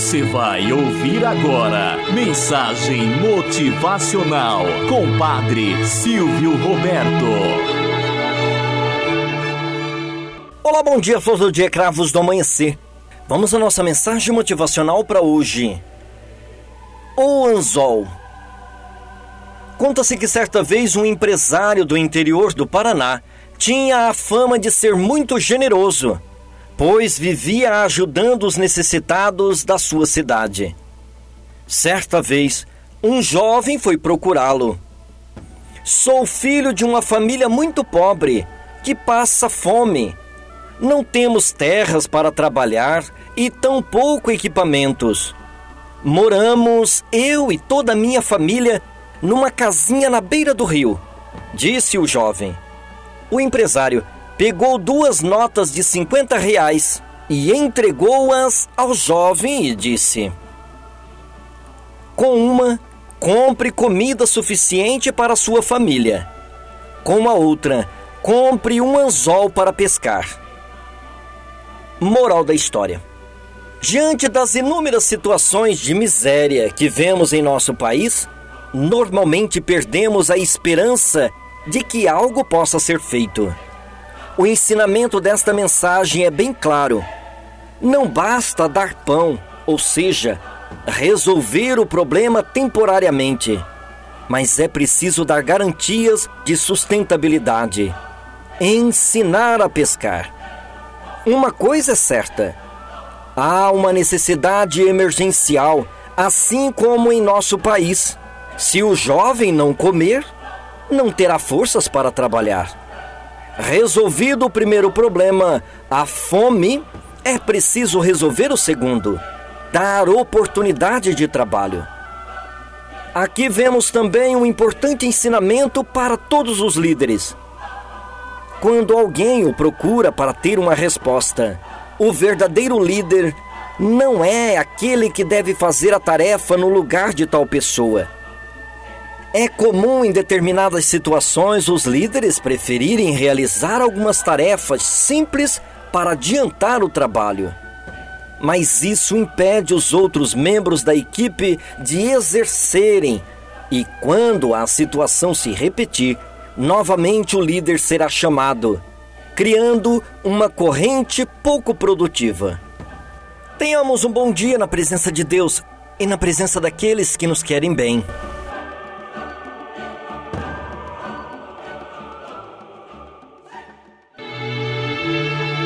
Você vai ouvir agora Mensagem Motivacional com Padre Silvio Roberto. Olá, bom dia, flor do dia, cravos do amanhecer. Vamos à nossa mensagem motivacional para hoje. O anzol. Conta-se que certa vez um empresário do interior do Paraná tinha a fama de ser muito generoso pois vivia ajudando os necessitados da sua cidade. Certa vez, um jovem foi procurá-lo. Sou filho de uma família muito pobre que passa fome. Não temos terras para trabalhar e tampouco equipamentos. Moramos, eu e toda a minha família, numa casinha na beira do rio, disse o jovem. O empresário pegou duas notas de 50 reais e entregou-as ao jovem e disse: Com uma, compre comida suficiente para sua família. Com a outra, compre um anzol para pescar. Moral da história. Diante das inúmeras situações de miséria que vemos em nosso país, normalmente perdemos a esperança de que algo possa ser feito. O ensinamento desta mensagem é bem claro. Não basta dar pão, ou seja, resolver o problema temporariamente, mas é preciso dar garantias de sustentabilidade. Ensinar a pescar. Uma coisa é certa: há uma necessidade emergencial, assim como em nosso país. Se o jovem não comer, não terá forças para trabalhar. Resolvido o primeiro problema, a fome, é preciso resolver o segundo, dar oportunidade de trabalho. Aqui vemos também um importante ensinamento para todos os líderes. Quando alguém o procura para ter uma resposta, o verdadeiro líder não é aquele que deve fazer a tarefa no lugar de tal pessoa é comum em determinadas situações os líderes preferirem realizar algumas tarefas simples para adiantar o trabalho. Mas isso impede os outros membros da equipe de exercerem, e quando a situação se repetir, novamente o líder será chamado, criando uma corrente pouco produtiva. Tenhamos um bom dia na presença de Deus e na presença daqueles que nos querem bem.